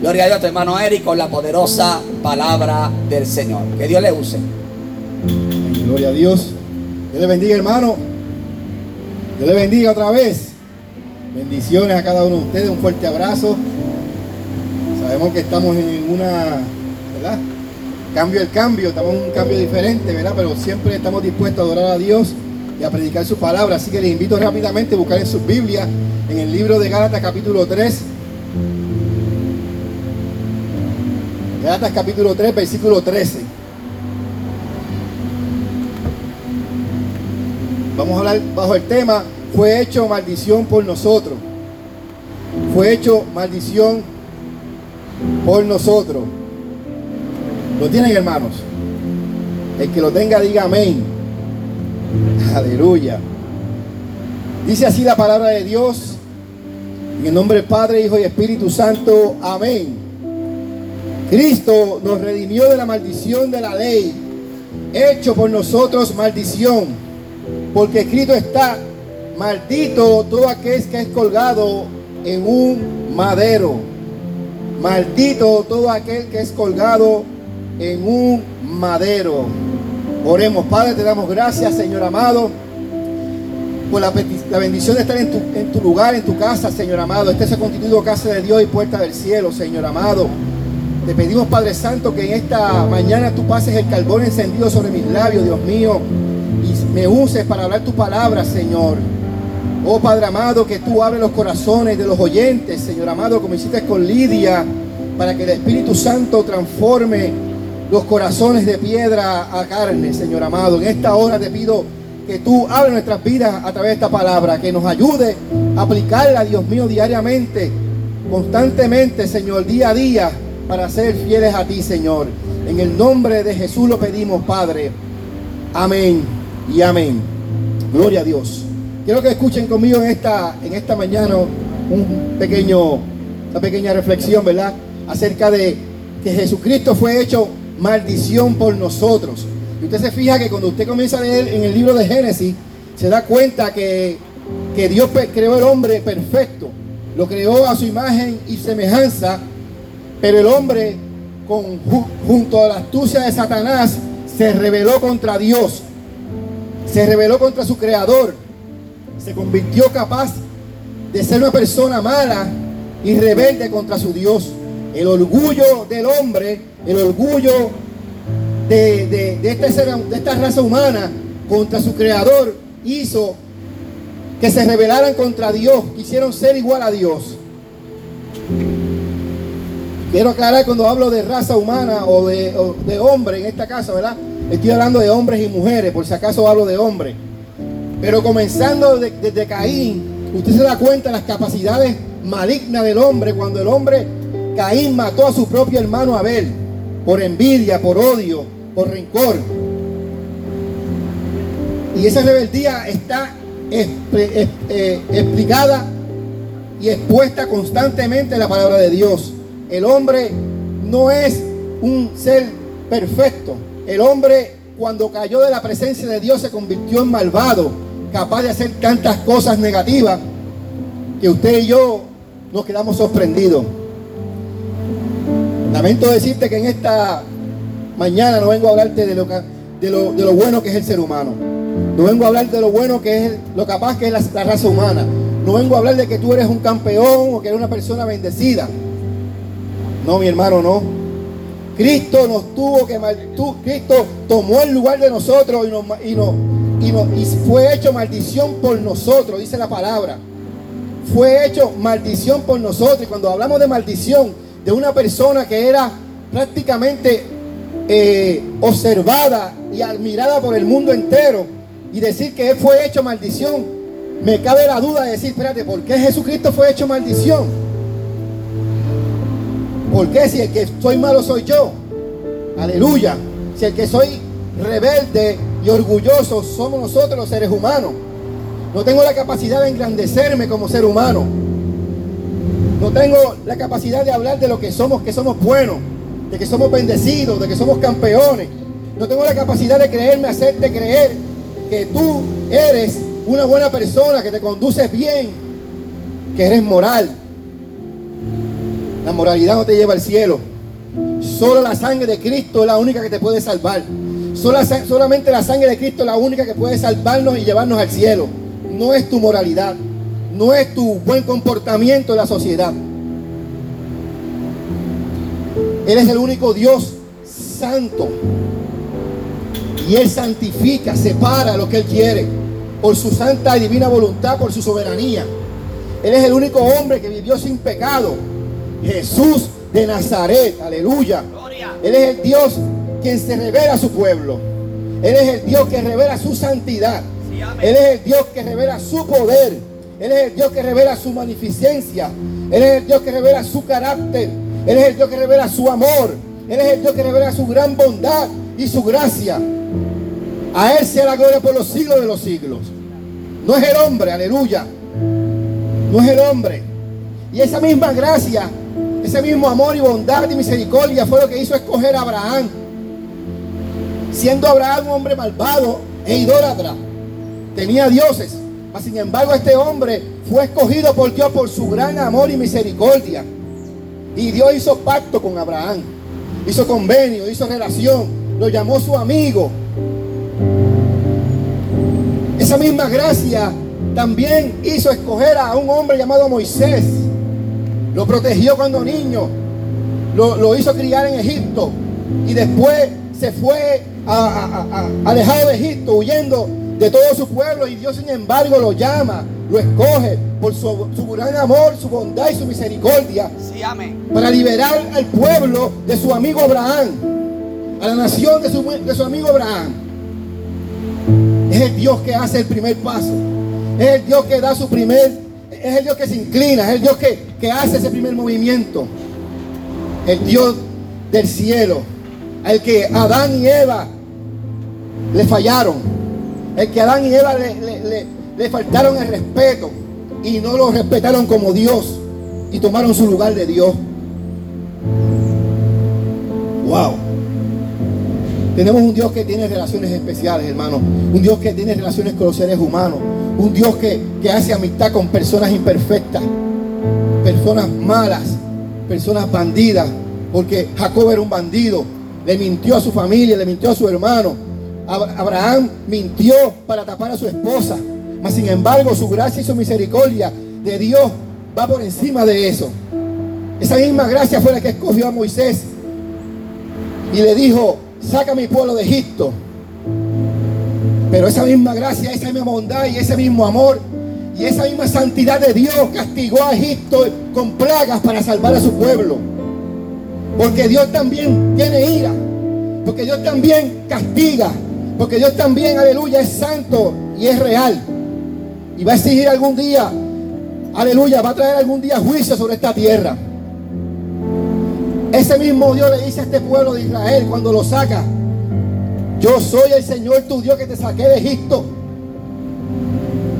Gloria a Dios, hermano Eric, con la poderosa palabra del Señor. Que Dios le use. Gloria a Dios. Dios le bendiga, hermano. Dios le bendiga otra vez. Bendiciones a cada uno de ustedes. Un fuerte abrazo. Sabemos que estamos en una, ¿verdad? Cambio el cambio, estamos en un cambio diferente, ¿verdad? Pero siempre estamos dispuestos a adorar a Dios y a predicar su palabra. Así que les invito rápidamente a buscar en sus Biblias, en el libro de Gálatas capítulo 3. Gálatas capítulo 3, versículo 13. Vamos a hablar bajo el tema, fue hecho maldición por nosotros. Fue hecho maldición por nosotros. ¿Lo tienen hermanos? El que lo tenga diga amén. Aleluya. Dice así la palabra de Dios. En el nombre del Padre, Hijo y Espíritu Santo. Amén. Cristo nos redimió de la maldición de la ley, hecho por nosotros maldición, porque escrito está, maldito todo aquel que es colgado en un madero. Maldito todo aquel que es colgado en un madero. Oremos, Padre, te damos gracias, Señor amado, por la, bendición de estar en tu, en tu, lugar, en tu casa, Señor amado. Este es el constituido casa de Dios y puerta del cielo, Señor amado. Te pedimos, Padre Santo, que en esta mañana tú pases el carbón encendido sobre mis labios, Dios mío, y me uses para hablar tu palabra, Señor. Oh Padre amado, que tú abres los corazones de los oyentes, Señor amado, como hiciste con Lidia, para que el Espíritu Santo transforme los corazones de piedra a carne, Señor amado. En esta hora te pido que tú abres nuestras vidas a través de esta palabra, que nos ayude a aplicarla, Dios mío, diariamente, constantemente, Señor, día a día, para ser fieles a ti, Señor. En el nombre de Jesús lo pedimos, Padre. Amén y amén. Gloria a Dios. Quiero que escuchen conmigo en esta, en esta mañana un pequeño, una pequeña reflexión, ¿verdad? Acerca de que Jesucristo fue hecho maldición por nosotros. Y usted se fija que cuando usted comienza a leer en el libro de Génesis, se da cuenta que, que Dios creó el hombre perfecto. Lo creó a su imagen y semejanza, pero el hombre, junto a la astucia de Satanás, se rebeló contra Dios. Se rebeló contra su creador. Se convirtió capaz de ser una persona mala y rebelde contra su Dios. El orgullo del hombre el orgullo de, este de, esta raza humana contra su creador hizo que se rebelaran contra Dios, quisieron ser igual a Dios. Quiero aclarar cuando hablo de raza humana o de, hombre en esta casa, ¿verdad? Estoy hablando de hombres y mujeres, por si acaso hablo de hombre. Pero comenzando desde Caín, usted se da cuenta de las capacidades malignas del hombre cuando el hombre, Caín mató a su propio hermano Abel por envidia, por odio, por rencor. Y esa rebeldía está eh, explicada y expuesta constantemente en la palabra de Dios. El hombre no es un ser perfecto. El hombre cuando cayó de la presencia de Dios se convirtió en malvado, capaz de hacer tantas cosas negativas que usted y yo nos quedamos sorprendidos. Lamento decirte que en esta mañana no vengo a hablarte de lo, bueno que es el ser humano. No vengo a hablar de lo bueno que es lo capaz que es la, raza humana. No vengo a hablar de que tú eres un campeón o que eres una persona bendecida. No, mi hermano, no. Cristo nos tuvo que tú, Cristo tomó el lugar de nosotros y, nos, y, y fue hecho maldición por nosotros, dice la palabra. Fue hecho maldición por nosotros. Y cuando hablamos de maldición, de una persona que era prácticamente eh, observada y admirada por el mundo entero y decir que él fue hecho maldición, me cabe la duda de decir, espérate, ¿por qué Jesucristo fue hecho maldición? ¿Por qué si el que soy malo soy yo? Aleluya. Si el que soy rebelde y orgulloso somos nosotros los seres humanos. No tengo la capacidad de engrandecerme como ser humano. No tengo la capacidad de hablar de lo que somos, que somos buenos, de que somos bendecidos, de que somos campeones. No tengo la capacidad de creerme, hacerte creer que tú eres una buena persona, que te conduces bien, que eres moral. La moralidad no te lleva al cielo. Solo la sangre de Cristo es la única que te puede salvar. solamente la sangre de Cristo es la única que puede salvarnos y llevarnos al cielo. No es tu moralidad. No es tu buen comportamiento en la sociedad. Él es el único Dios santo. Y Él santifica, separa lo que Él quiere. Por su santa y divina voluntad, por su soberanía. Él es el único hombre que vivió sin pecado. Jesús de Nazaret, aleluya. Él es el Dios quien se revela a su pueblo. Él es el Dios que revela su santidad. Él es el Dios que revela su poder. Él es el Dios que revela su magnificencia. Él es el Dios que revela su carácter. Él es el Dios que revela su amor. Él es el Dios que revela su gran bondad y su gracia. A Él sea la gloria por los siglos de los siglos. No es el hombre, aleluya. No es el hombre. Y esa misma gracia, ese mismo amor y bondad y misericordia fue lo que hizo escoger a Abraham. Siendo Abraham un hombre malvado e idólatra. Tenía dioses. Sin embargo, este hombre fue escogido por Dios por su gran amor y misericordia. Y Dios hizo pacto con Abraham. Hizo convenio, hizo relación. Lo llamó su amigo. Esa misma gracia también hizo escoger a un hombre llamado Moisés. Lo protegió cuando niño. Lo, hizo criar en Egipto. Y después se fue alejado de Egipto, huyendo de todo su pueblo. Y Dios, sin embargo, lo llama, lo escoge por su, gran amor, su bondad y su misericordia. Para liberar al pueblo de su amigo Abraham. A la nación de su, de su amigo Abraham. Es el Dios que hace el primer paso. Es el Dios que da su primer, es el Dios que se inclina, es el Dios que, que hace ese primer movimiento. El Dios del cielo. El que Adán y Eva le fallaron. El que Adán y Eva le, le faltaron el respeto y no lo respetaron como Dios y tomaron su lugar de Dios. Wow. Tenemos un Dios que tiene relaciones especiales, hermano. Un Dios que tiene relaciones con los seres humanos. Un Dios que, que hace amistad con personas imperfectas, personas malas, personas bandidas. Porque Jacob era un bandido. Le mintió a su familia, le mintió a su hermano. Abraham mintió para tapar a su esposa. Mas sin embargo, su gracia y su misericordia de Dios va por encima de eso. Esa misma gracia fue la que escogió a Moisés y le dijo, saca a mi pueblo de Egipto. Pero esa misma gracia, esa misma bondad y ese mismo amor y esa misma santidad de Dios castigó a Egipto con plagas para salvar a su pueblo. Porque Dios también tiene ira. Porque Dios también castiga. Porque Dios también, aleluya, es santo y es real. Y va a exigir algún día, aleluya, va a traer algún día juicio sobre esta tierra. Ese mismo Dios le dice a este pueblo de Israel cuando lo saca, yo soy el Señor tu Dios que te saqué de Egipto,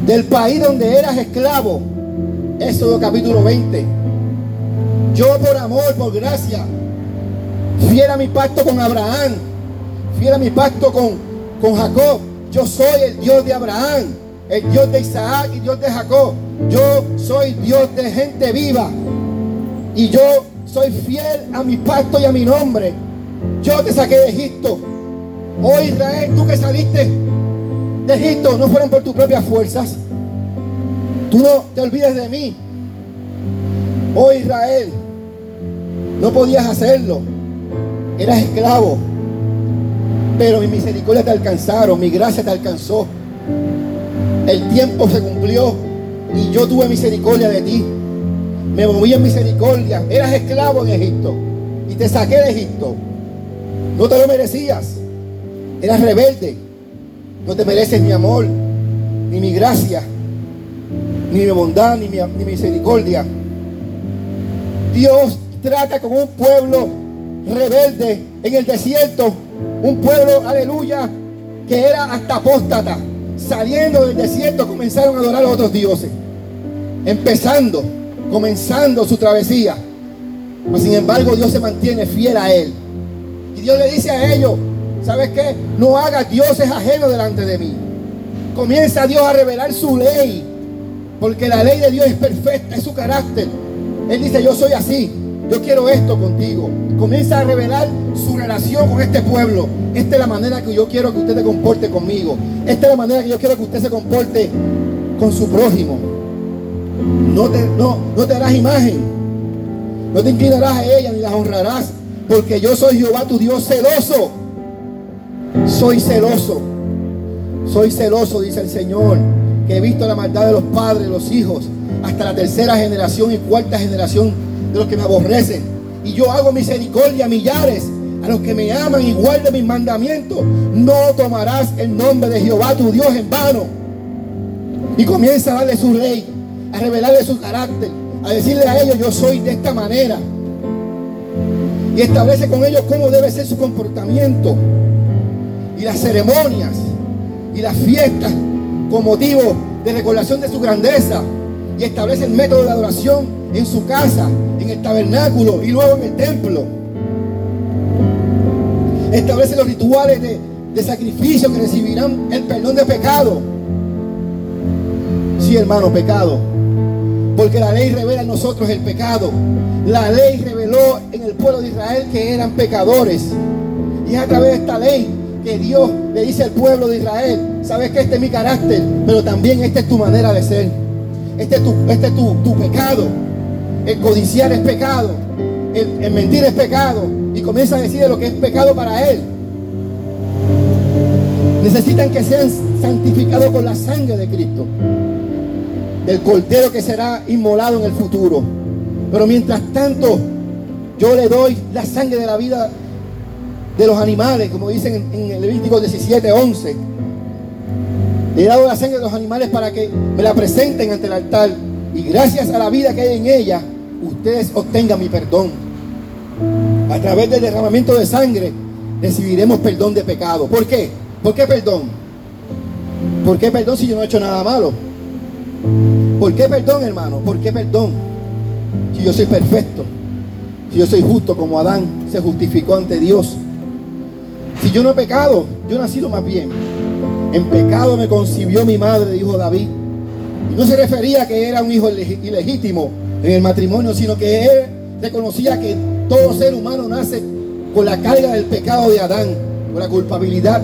del país donde eras esclavo. Éxodo capítulo 20. Yo por amor, por gracia, fiera mi pacto con Abraham, fiera mi pacto con, con Jacob. Yo soy el Dios de Abraham, el Dios de Isaac y Dios de Jacob. Yo soy Dios de gente viva. Y yo soy fiel a mi pacto y a mi nombre. Yo te saqué de Egipto. Oh Israel, tú que saliste de Egipto no fueron por tus propias fuerzas. Tú no te olvides de mí. Oh Israel, no podías hacerlo. Eras esclavo. Pero mi misericordia te alcanzaron, mi gracia te alcanzó. El tiempo se cumplió y yo tuve misericordia de ti. Me moví en misericordia. Eras esclavo en Egipto y te saqué de Egipto. No te lo merecías. Eras rebelde. No te mereces mi amor, ni mi gracia, ni mi bondad, ni mi, misericordia. Dios trata con un pueblo rebelde en el desierto. Un pueblo, aleluya, que era hasta apóstata saliendo del desierto comenzaron a adorar a otros dioses. Empezando, comenzando su travesía. Sin embargo Dios se mantiene fiel a él. Y Dios le dice a ellos, ¿sabes qué? No hagas dioses ajenos delante de mí. Comienza Dios a revelar su ley. Porque la ley de Dios es perfecta, es su carácter. Él dice, yo soy así. yo quiero esto contigo. Comienza a revelar su relación con este pueblo. Esta es la manera que yo quiero que usted se comporte conmigo. Esta es la manera que yo quiero que usted se comporte con su prójimo. No te, no, no te harás imagen. No te inclinarás a ella ni las honrarás. Porque yo soy Jehová tu Dios celoso. Soy celoso. Soy celoso, dice el Señor. Que he visto la maldad de los padres, los hijos, hasta la tercera generación y cuarta generación de los que me aborrecen. Y yo hago misericordia a millares, a los que me aman y guarden mis mandamientos. No tomarás el nombre de Jehová tu Dios en vano. Y comienza a darle su ley, a revelarle su carácter, a decirle a ellos, yo soy de esta manera. Y establece con ellos cómo debe ser su comportamiento. Y las ceremonias y las fiestas con motivo de recordación de su grandeza. Y establece el método de adoración en su casa, en el tabernáculo y luego en el templo. Establece los rituales de, de sacrificio que recibirán el perdón de pecado. Sí, hermano, pecado. Porque la ley revela en nosotros el pecado. La ley reveló en el pueblo de Israel que eran pecadores. Y es a través de esta ley que Dios le dice al pueblo de Israel, sabes que este es mi carácter, pero también esta es tu manera de ser. Este es tu, este es tu, tu pecado. El codiciar es pecado. El, mentir es pecado. Y comienza a decir lo que es pecado para él. Necesitan que sean santificados con la sangre de Cristo. El cordero que será inmolado en el futuro. Pero mientras tanto, yo le doy la sangre de la vida de los animales, como dicen en, el Levítico 17, 11. Le he dado la sangre de los animales para que me la presenten ante el altar. Y gracias a la vida que hay en ella, ustedes obtengan mi perdón. A través del derramamiento de sangre recibiremos perdón de pecado. ¿Por qué? ¿Por qué perdón? ¿Por qué perdón si yo no he hecho nada malo? ¿Por qué perdón, hermano? ¿Por qué perdón? Si yo soy perfecto, si yo soy justo como Adán se justificó ante Dios. Si yo no he pecado, yo he nacido más bien. En pecado me concibió mi madre, dijo David. Y no se refería a que era un hijo ilegítimo en el matrimonio, sino que él reconocía que todo ser humano nace con la carga del pecado de Adán, con la culpabilidad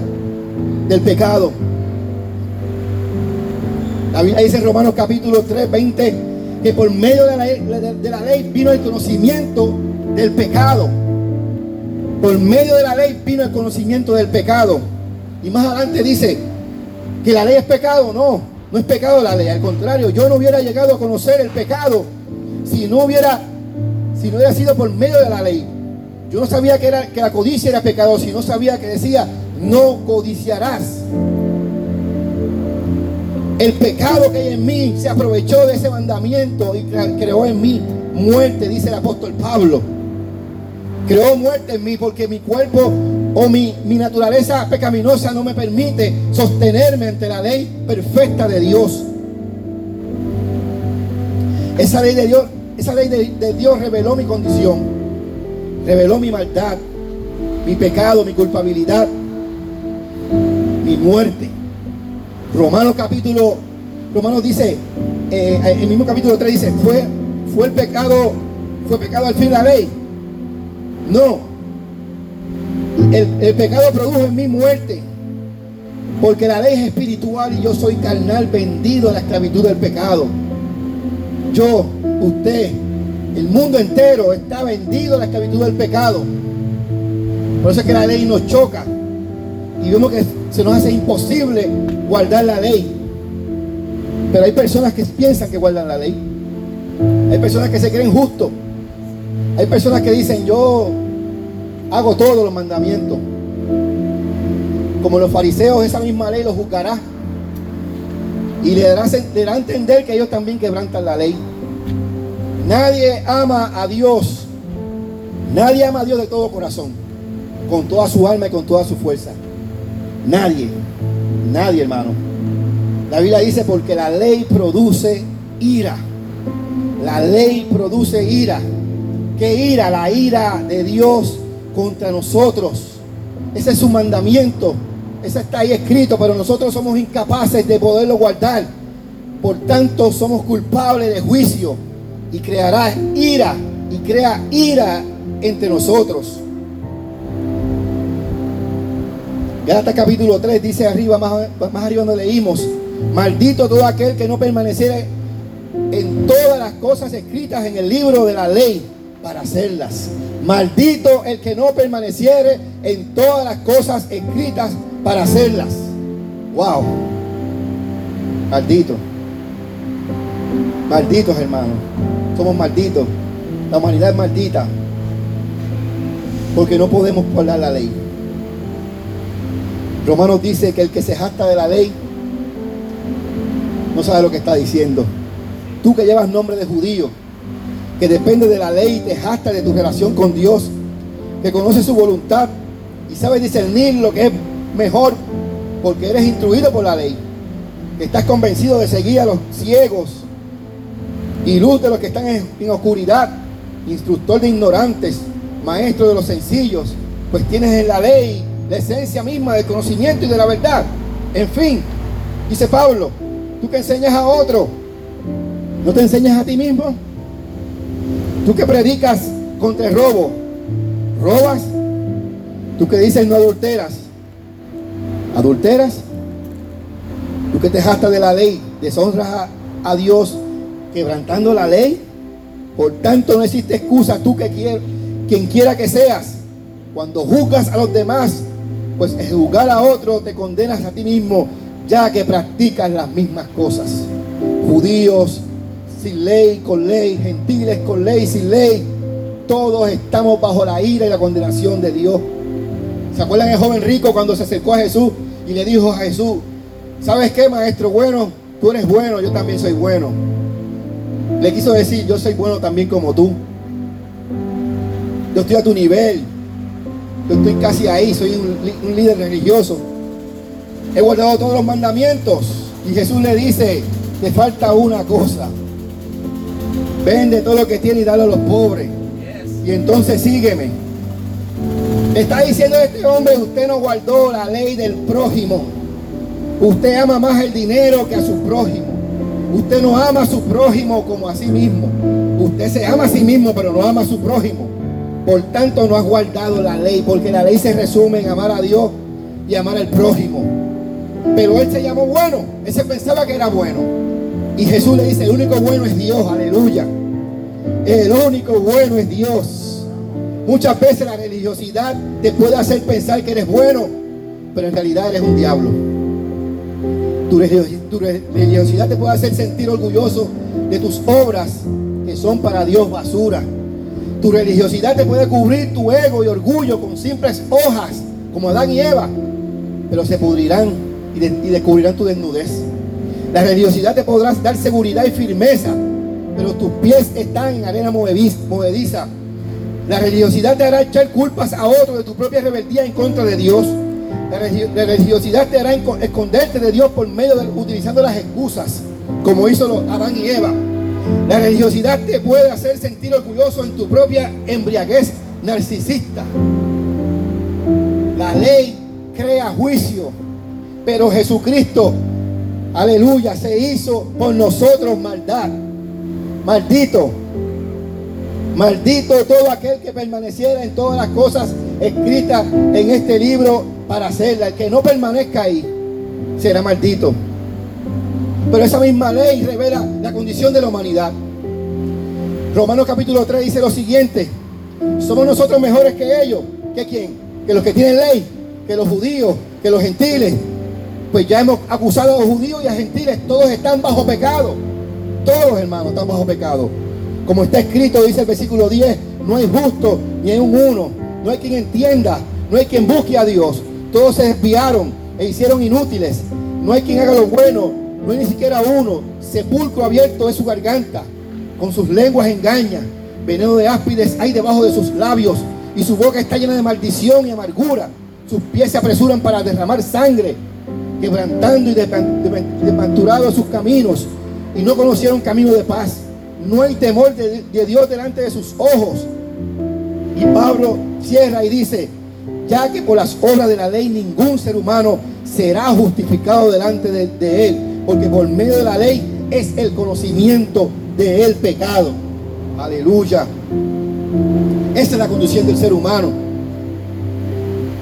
del pecado. La Biblia dice en Romanos capítulo 3, 20, que por medio de la, ley, de la ley vino el conocimiento del pecado. Por medio de la ley vino el conocimiento del pecado. Y más adelante dice que la ley es pecado. No, no es pecado la ley. Al contrario, yo no hubiera llegado a conocer el pecado si no hubiera, si no hubiera sido por medio de la ley. Yo no sabía que, era, que la codicia era pecado, si no sabía que decía, no codiciarás. El pecado que hay en mí se aprovechó de ese mandamiento y creó en mí muerte, dice el apóstol Pablo. Creó muerte en mí porque mi cuerpo o mi, mi naturaleza pecaminosa no me permite sostenerme ante la ley perfecta de Dios. Esa ley de Dios, esa ley de, Dios reveló mi condición, reveló mi maldad, mi pecado, mi culpabilidad, mi muerte. Romanos capítulo, Romanos dice, eh, el mismo capítulo 3 dice, fue, fue el pecado, fue pecado al fin la ley. No. El, pecado produjo en mí muerte. Porque la ley es espiritual y yo soy carnal vendido a la esclavitud del pecado. Yo, usted, el mundo entero está vendido a la esclavitud del pecado. Por eso es que la ley nos choca. Y vemos que se nos hace imposible guardar la ley. Pero hay personas que piensan que guardan la ley. Hay personas que se creen justos. Hay personas que dicen, yo hago todos los mandamientos. Como los fariseos, esa misma ley los juzgará. Y le dará, le dará a entender que ellos también quebrantan la ley. Nadie ama a Dios. Nadie ama a Dios de todo corazón. Con toda su alma y con toda su fuerza. Nadie. Nadie, hermano. La Biblia dice porque la ley produce ira. La ley produce ira. ¿Qué ira? La ira de Dios contra nosotros. Ese es su mandamiento. Ese está ahí escrito, pero nosotros somos incapaces de poderlo guardar. Por tanto, somos culpables de juicio y creará ira y crea ira entre nosotros. Gálatas capítulo 3 dice arriba, más, más arriba donde leímos, maldito todo aquel que no permaneciera en todas las cosas escritas en el libro de la ley para hacerlas. Maldito el que no permaneciere en todas las cosas escritas para hacerlas. Wow. Maldito. Malditos hermanos. Somos malditos. La humanidad es maldita. Porque no podemos guardar la ley. Romanos dice que el que se jacta de la ley no sabe lo que está diciendo. Tú que llevas nombre de judío, que depende de la ley y te jacta de tu relación con Dios, que conoces su voluntad y sabes discernir lo que es mejor porque eres instruido por la ley, estás convencido de seguir a los ciegos y luz de los que están en, oscuridad, instructor de ignorantes, maestro de los sencillos, pues tienes en la ley la esencia misma del conocimiento y de la verdad. En fin, dice Pablo, tú que enseñas a otro, ¿no te enseñas a ti mismo? Tú que predicas contra el robo, ¿robas? Tú que dices no adulteras, ¿adulteras? Tú que te jastas de la ley, deshonras a, a Dios quebrantando la ley. Por tanto no existe excusa tú que quieras, quien quiera que seas. Cuando juzgas a los demás, pues juzgar a otro te condenas a ti mismo, ya que practicas las mismas cosas. Judíos sin ley, con ley, gentiles con ley, sin ley, todos estamos bajo la ira y la condenación de Dios. ¿Se acuerdan el joven rico cuando se acercó a Jesús y le dijo a Jesús, ¿sabes qué, maestro bueno? Tú eres bueno, yo también soy bueno. Le quiso decir, yo soy bueno también como tú. Yo estoy a tu nivel. Yo estoy casi ahí, soy un, líder religioso. He guardado todos los mandamientos. Y Jesús le dice, te falta una cosa. Vende todo lo que tiene y dale a los pobres. Y entonces sígueme. está diciendo este hombre, usted no guardó la ley del prójimo. Usted ama más el dinero que a su prójimo. Usted no ama a su prójimo como a sí mismo. Usted se ama a sí mismo, pero no ama a su prójimo. Por tanto, no ha guardado la ley, porque la ley se resume en amar a Dios y amar al prójimo. Pero él se llamó bueno, él se pensaba que era bueno. Y Jesús le dice, el único bueno es Dios, aleluya. El único bueno es Dios. Muchas veces la religiosidad te puede hacer pensar que eres bueno, pero en realidad eres un diablo. Tu, religiosidad te puede hacer sentir orgulloso de tus obras que son para Dios basura. Tu religiosidad te puede cubrir tu ego y orgullo con simples hojas, como Adán y Eva, pero se pudrirán y, descubrirán tu desnudez. La religiosidad te podrá dar seguridad y firmeza, pero tus pies están en arena movediza. La religiosidad te hará echar culpas a otro de tu propia rebeldía en contra de Dios. La religiosidad te hará esconderte de Dios por medio de utilizando las excusas, como hizo Adán y Eva. La religiosidad te puede hacer sentir orgulloso en tu propia embriaguez narcisista. La ley crea juicio, pero Jesucristo, aleluya, se hizo por nosotros maldad. Maldito, maldito todo aquel que permaneciera en todas las cosas escritas en este libro para hacerla. El que no permanezca ahí será maldito. Pero esa misma ley revela la condición de la humanidad. Romanos capítulo 3 dice lo siguiente. Somos nosotros mejores que ellos. ¿Que quién? Que los que tienen ley, que los judíos, que los gentiles. Pues ya hemos acusado a los judíos y a gentiles. Todos están bajo pecado. Todos hermanos están bajo pecado. Como está escrito, dice el versículo 10, no hay justo ni hay un uno. No hay quien entienda. No hay quien busque a Dios. Todos se desviaron e hicieron inútiles. No hay quien haga lo bueno no hay ni siquiera uno. Sepulcro abierto es su garganta. Con sus lenguas engaña. Veneno de áspides hay debajo de sus labios. Y su boca está llena de maldición y amargura. Sus pies se apresuran para derramar sangre. Quebrantando y desventurado sus caminos. Y no conocieron camino de paz. No hay temor de, de Dios delante de sus ojos. Y Pablo cierra y dice, ya que por las obras de la ley ningún ser humano será justificado delante de, él, porque por medio de la ley es el conocimiento del pecado. Aleluya. Esa es la condición del ser humano.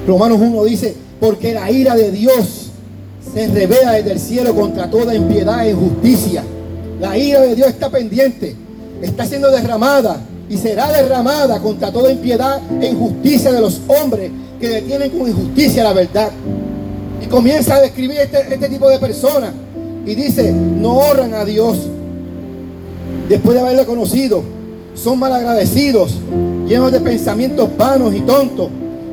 Romanos 1 dice, porque la ira de Dios se revela desde el cielo contra toda impiedad e injusticia. La ira de Dios está pendiente, está siendo derramada y será derramada contra toda impiedad e injusticia de los hombres que detienen con injusticia la verdad. Y comienza a describir este, este tipo de personas y dice, no honran a Dios después de haberle conocido. Son malagradecidos, llenos de pensamientos vanos y tontos.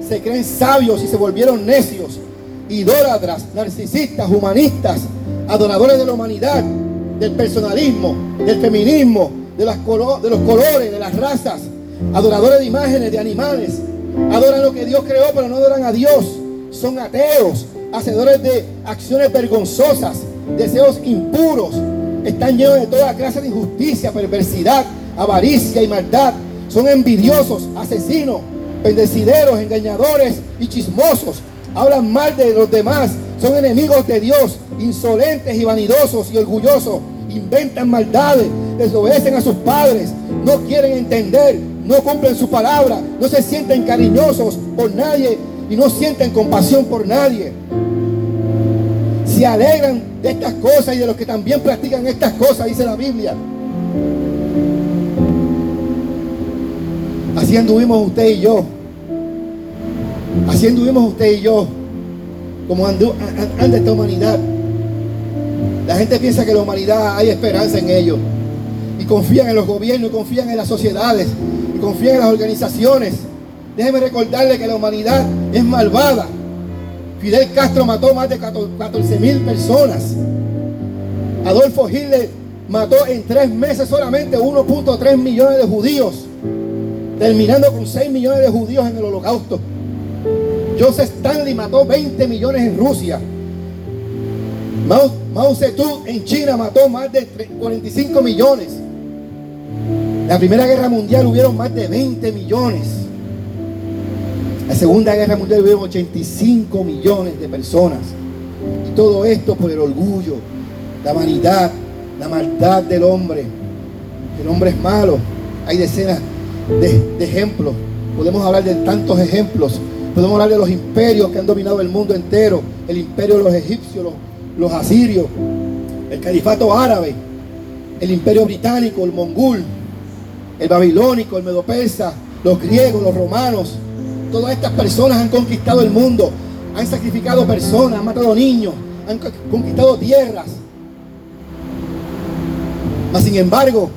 Se creen sabios y se volvieron necios, idólatras, narcisistas, humanistas, adoradores de la humanidad, del personalismo, del feminismo, de, las de los colores, de las razas, adoradores de imágenes, de animales. Adoran lo que Dios creó, pero no adoran a Dios. Son ateos, hacedores de acciones vergonzosas, deseos impuros, están llenos de toda clase de injusticia, perversidad, avaricia y maldad. Son envidiosos, asesinos, bendecideros, engañadores y chismosos. Hablan mal de los demás. Son enemigos de Dios, insolentes y vanidosos y orgullosos. Inventan maldades, desobedecen a sus padres, no quieren entender, no cumplen su palabra, no se sienten cariñosos por nadie y no sienten compasión por nadie se alegran de estas cosas y de los que también practican estas cosas, dice la Biblia. Así anduvimos usted y yo. Así anduvimos usted y yo. Como anda esta humanidad. La gente piensa que la humanidad hay esperanza en ellos. Y confían en los gobiernos, y confían en las sociedades, y confían en las organizaciones. Déjeme recordarle que la humanidad es malvada. Fidel Castro mató más de 14 mil personas. Adolfo Hitler mató en tres meses solamente 1.3 millones de judíos, terminando con 6 millones de judíos en el holocausto. Joseph Stanley mató 20 millones en Rusia. Mao, Mao Zedong en China mató más de 45 millones. La Primera Guerra Mundial hubieron más de 20 millones. La Segunda Guerra Mundial hubieron 85 millones de personas. Y todo esto por el orgullo, la vanidad, la maldad del hombre. El hombre es malo. Hay decenas de, ejemplos. Podemos hablar de tantos ejemplos. Podemos hablar de los imperios que han dominado el mundo entero. El imperio de los egipcios, los, asirios, el califato árabe, el imperio británico, el mongol, el babilónico, el medo-persa, los griegos, los romanos, Todas estas personas han conquistado el mundo, han sacrificado personas, han matado niños, han conquistado tierras. Mas sin embargo,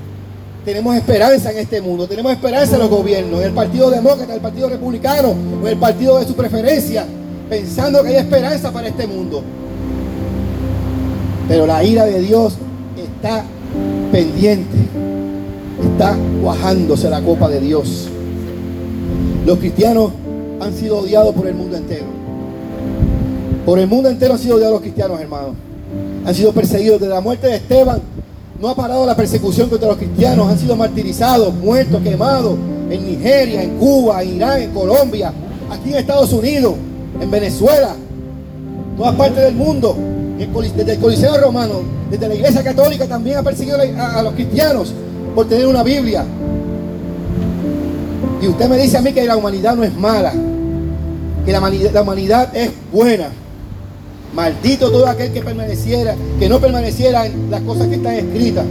tenemos esperanza en este mundo, tenemos esperanza en los gobiernos, en el Partido Demócrata, en el Partido Republicano en el partido de su preferencia, pensando que hay esperanza para este mundo. Pero la ira de Dios está pendiente, está cuajándose la copa de Dios. Los cristianos han sido odiados por el mundo entero. Por el mundo entero han sido odiados los cristianos, hermanos. Han sido perseguidos. Desde la muerte de Esteban no ha parado la persecución contra los cristianos. Han sido martirizados, muertos, quemados en Nigeria, en Cuba, en Irán, en Colombia, aquí en Estados Unidos, en Venezuela, todas partes del mundo. Desde el Coliseo Romano, desde la Iglesia Católica también ha perseguido a los cristianos por tener una Biblia. Y usted me dice a mí que la humanidad no es mala, que la humanidad, es buena. Maldito todo aquel que permaneciera, que no permaneciera en las cosas que están escritas.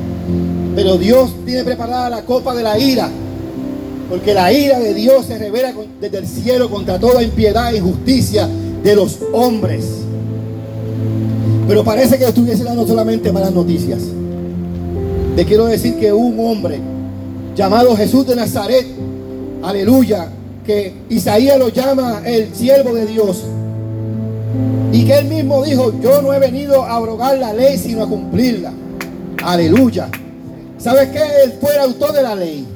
Pero Dios tiene preparada la copa de la ira. Porque la ira de Dios se revela desde el cielo contra toda impiedad e injusticia de los hombres. Pero parece que estuviese dando solamente malas noticias. Te quiero decir que un hombre llamado Jesús de Nazaret aleluya, que Isaías lo llama el siervo de Dios. Y que él mismo dijo, yo no he venido a abrogar la ley, sino a cumplirla. Aleluya. ¿Sabes qué? Él fue el autor de la ley.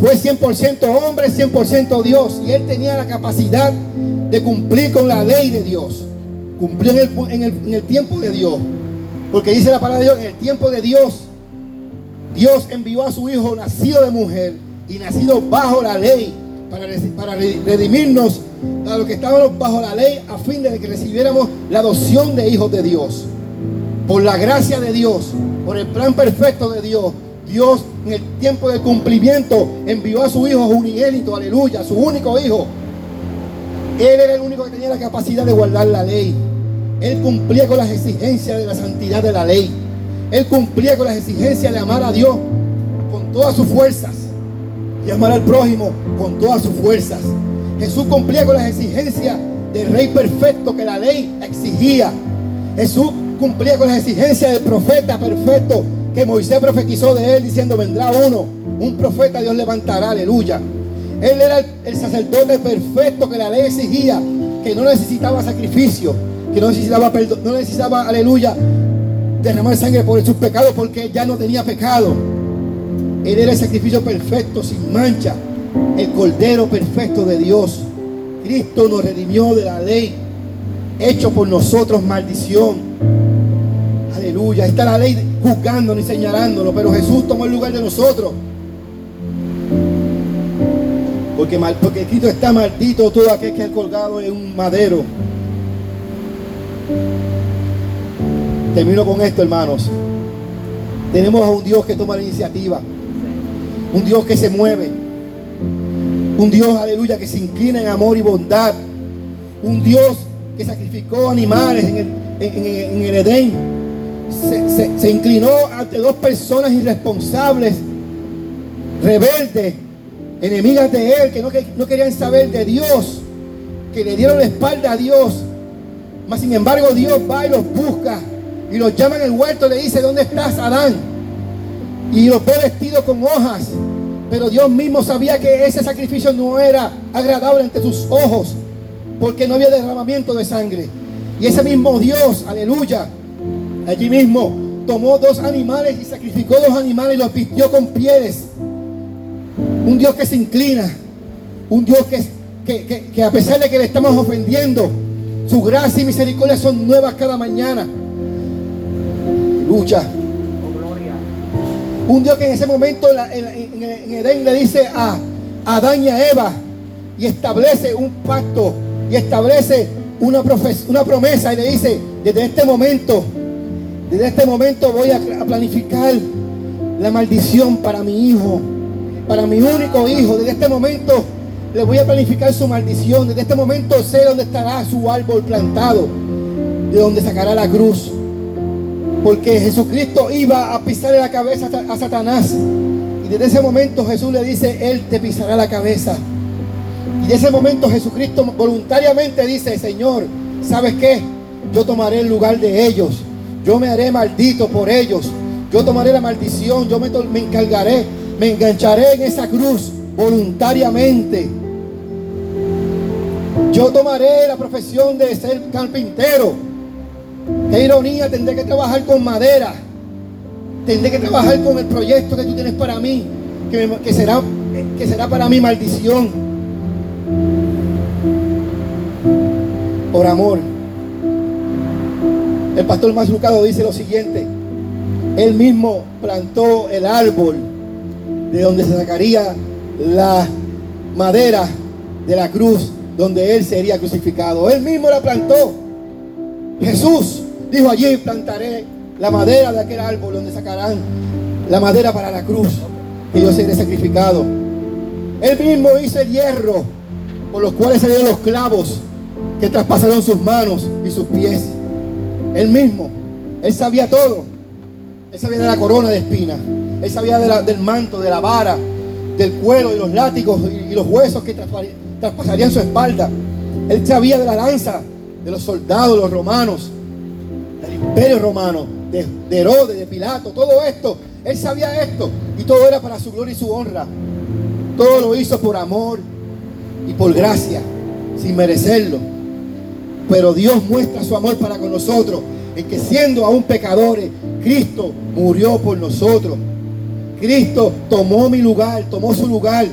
Fue 100% hombre, 100% Dios. Y él tenía la capacidad de cumplir con la ley de Dios. Cumplió en el, tiempo de Dios. Porque dice la palabra de Dios, en el tiempo de Dios, Dios envió a su hijo nacido de mujer y nacido bajo la ley para redimirnos a los que estábamos bajo la ley a fin de que recibiéramos la adopción de hijos de Dios. Por la gracia de Dios, por el plan perfecto de Dios, Dios en el tiempo del cumplimiento envió a su hijo unigénito, aleluya, su único hijo. Él era el único que tenía la capacidad de guardar la ley. Él cumplía con las exigencias de la santidad de la ley. Él cumplía con las exigencias de amar a Dios con todas sus fuerzas y amar al prójimo con todas sus fuerzas. Jesús cumplía con las exigencias del rey perfecto que la ley exigía. Jesús cumplía con las exigencias del profeta perfecto que Moisés profetizó de él diciendo, vendrá uno, un profeta Dios levantará, aleluya. Él era el, sacerdote perfecto que la ley exigía, que no necesitaba sacrificio, que no necesitaba perdón, no necesitaba, aleluya, derramar sangre por sus pecados porque ya no tenía pecado. Él era el sacrificio perfecto, sin mancha, el cordero perfecto de Dios. Cristo nos redimió de la ley, hecho por nosotros maldición. Aleluya. Está la ley juzgándonos y señalándolo, pero Jesús tomó el lugar de nosotros. Porque, porque Cristo está maldito todo aquel que ha colgado en un madero. Termino con esto, hermanos. Tenemos a un Dios que toma la iniciativa. Un Dios que se mueve. Un Dios, aleluya, que se inclina en amor y bondad. Un Dios que sacrificó animales en el, Edén. Se, inclinó ante dos personas irresponsables, rebeldes, enemigas de Él, que no, que no querían saber de Dios, que le dieron la espalda a Dios. Mas sin embargo Dios va y los busca y los llama en el huerto le dice, ¿dónde estás, Adán? Y los ve vestidos con hojas. Pero Dios mismo sabía que ese sacrificio no era agradable ante sus ojos, porque no había derramamiento de sangre. Y ese mismo Dios, aleluya, allí mismo tomó dos animales y sacrificó dos animales y los vistió con pieles. Un Dios que se inclina, un Dios que, que a pesar de que le estamos ofendiendo, su gracia y misericordia son nuevas cada mañana. Lucha. Un Dios que en ese momento en, Edén le dice a, Adán y a Eva y establece un pacto y establece una, una promesa y le dice, desde este momento, desde este momento voy a, planificar la maldición para mi hijo, para mi único hijo. Desde este momento le voy a planificar su maldición. Desde este momento sé dónde estará su árbol plantado, de donde sacará la cruz. Porque Jesucristo iba a pisarle la cabeza a Satanás. Y desde ese momento Jesús le dice, Él te pisará la cabeza. Y de ese momento Jesucristo voluntariamente dice, Señor, ¿sabes qué? Yo tomaré el lugar de ellos. Yo me haré maldito por ellos. Yo tomaré la maldición. Yo me, me encargaré. Me engancharé en esa cruz voluntariamente. Yo tomaré la profesión de ser carpintero Qué ironía, tendré que trabajar con madera. Tendré que trabajar con el proyecto que tú tienes para mí, que, será, que será para mí maldición. Por amor. El pastor más lucado dice lo siguiente. Él mismo plantó el árbol de donde se sacaría la madera de la cruz donde él sería crucificado. Él mismo la plantó. Jesús dijo allí plantaré la madera de aquel árbol donde sacarán la madera para la cruz que yo seré sacrificado. Él mismo hizo el hierro por los cuales salieron los clavos que traspasaron sus manos y sus pies. Él mismo, él sabía todo. Él sabía de la corona de espinas. Él sabía del manto, de la vara, del cuero y los látigos y, los huesos que traspasarían su espalda. Él sabía de la lanza de los soldados, los romanos, imperio romano, de, Herodes, de Pilato, todo esto. Él sabía esto y todo era para su gloria y su honra. Todo lo hizo por amor y por gracia, sin merecerlo. Pero Dios muestra su amor para con nosotros en que siendo aún pecadores, Cristo murió por nosotros. Cristo tomó mi lugar, tomó su lugar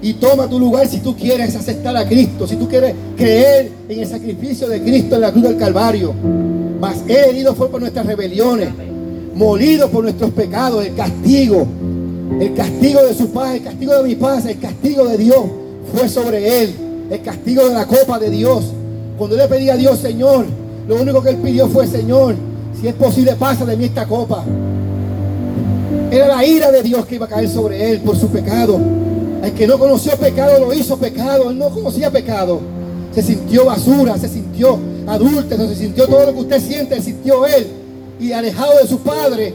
y toma tu lugar si tú quieres aceptar a Cristo, si tú quieres creer en el sacrificio de Cristo en la cruz del Calvario. Mas Él herido fue por nuestras rebeliones, molido por nuestros pecados, el castigo, el castigo de su paz, el castigo de mi paz, el castigo de Dios fue sobre Él, el castigo de la copa de Dios. Cuando le pedí a Dios, Señor, lo único que Él pidió fue, Señor, si es posible, pasa de mí esta copa. Era la ira de Dios que iba a caer sobre él por su pecado. El que no conoció pecado lo hizo pecado. Él no conocía pecado. Se sintió basura, se sintió adúltero, se sintió todo lo que usted siente, sintió él. Y alejado de su padre.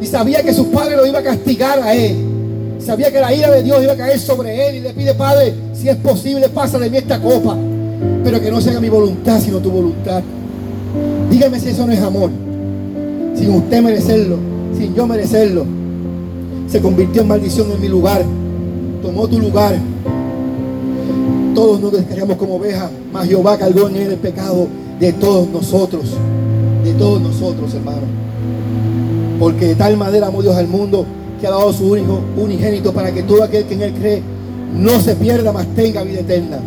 Y sabía que su padre lo iba a castigar a él. Sabía que la ira de Dios iba a caer sobre él. Y le pide, Padre, si es posible, pasa de mí esta copa. Pero que no sea mi voluntad, sino tu voluntad. Dígame si eso no es amor. Sin usted merecerlo, sin yo merecerlo. Se convirtió en maldición en mi lugar. Tomó tu lugar. Todos nos descargamos como ovejas, mas Jehová cargó en él el pecado de todos nosotros. De todos nosotros, hermano. Porque de tal manera amó Dios al mundo que ha dado su único unigénito para que todo aquel que en él cree no se pierda, mas tenga vida eterna.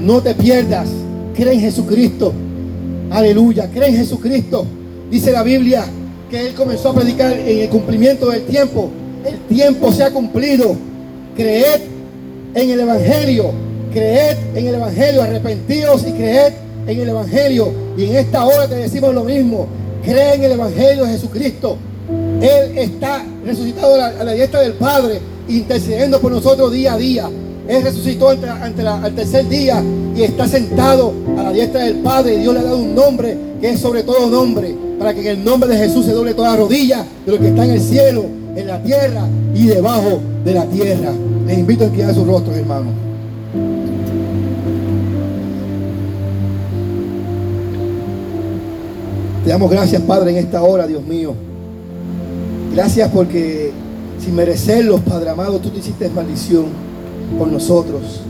No te pierdas. Cree en Jesucristo. Aleluya. Cree en Jesucristo. Dice la Biblia que Él comenzó a predicar en el cumplimiento del tiempo. El tiempo se ha cumplido. Creed en el Evangelio. Creed en el Evangelio. Arrepentidos y creed en el Evangelio. Y en esta hora te decimos lo mismo. Cree en el Evangelio de Jesucristo. Él está resucitado a la, diestra del Padre, intercediendo por nosotros día a día. Él resucitó ante, al tercer día y está sentado a la diestra del Padre. Dios le ha dado un nombre que es sobre todo nombre, para que en el nombre de Jesús se doble toda rodilla de lo que está en el cielo, en la tierra y debajo de la tierra. Les invito a inclinar sus rostros, hermanos. Te damos gracias, Padre, en esta hora, Dios mío. Gracias porque sin merecerlos, Padre amado, tú te hiciste maldición por nosotros.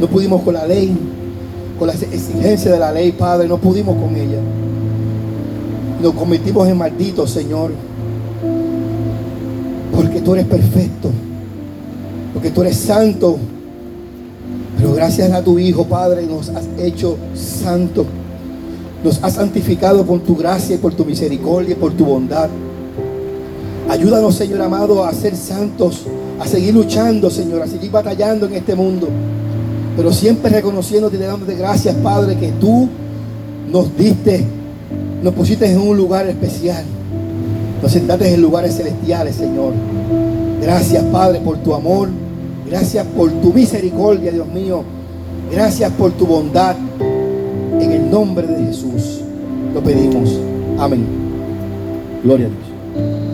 No pudimos con la ley, con las exigencias de la ley, Padre, no pudimos con ella. Nos convertimos en malditos, Señor. Porque tú eres perfecto. Porque tú eres santo. Pero gracias a tu Hijo, Padre, nos has hecho santo. Nos has santificado por tu gracia por tu misericordia por tu bondad. Ayúdanos, Señor amado, a ser santos, a seguir luchando, Señor, a seguir batallando en este mundo. Pero siempre reconociéndote y dándote gracias, Padre, que tú nos diste, nos pusiste en un lugar especial. Nos sentaste en lugares celestiales, Señor. Gracias, Padre, por tu amor. Gracias por tu misericordia, Dios mío. Gracias por tu bondad. En el nombre de Jesús lo pedimos. Amén. Gloria a Dios.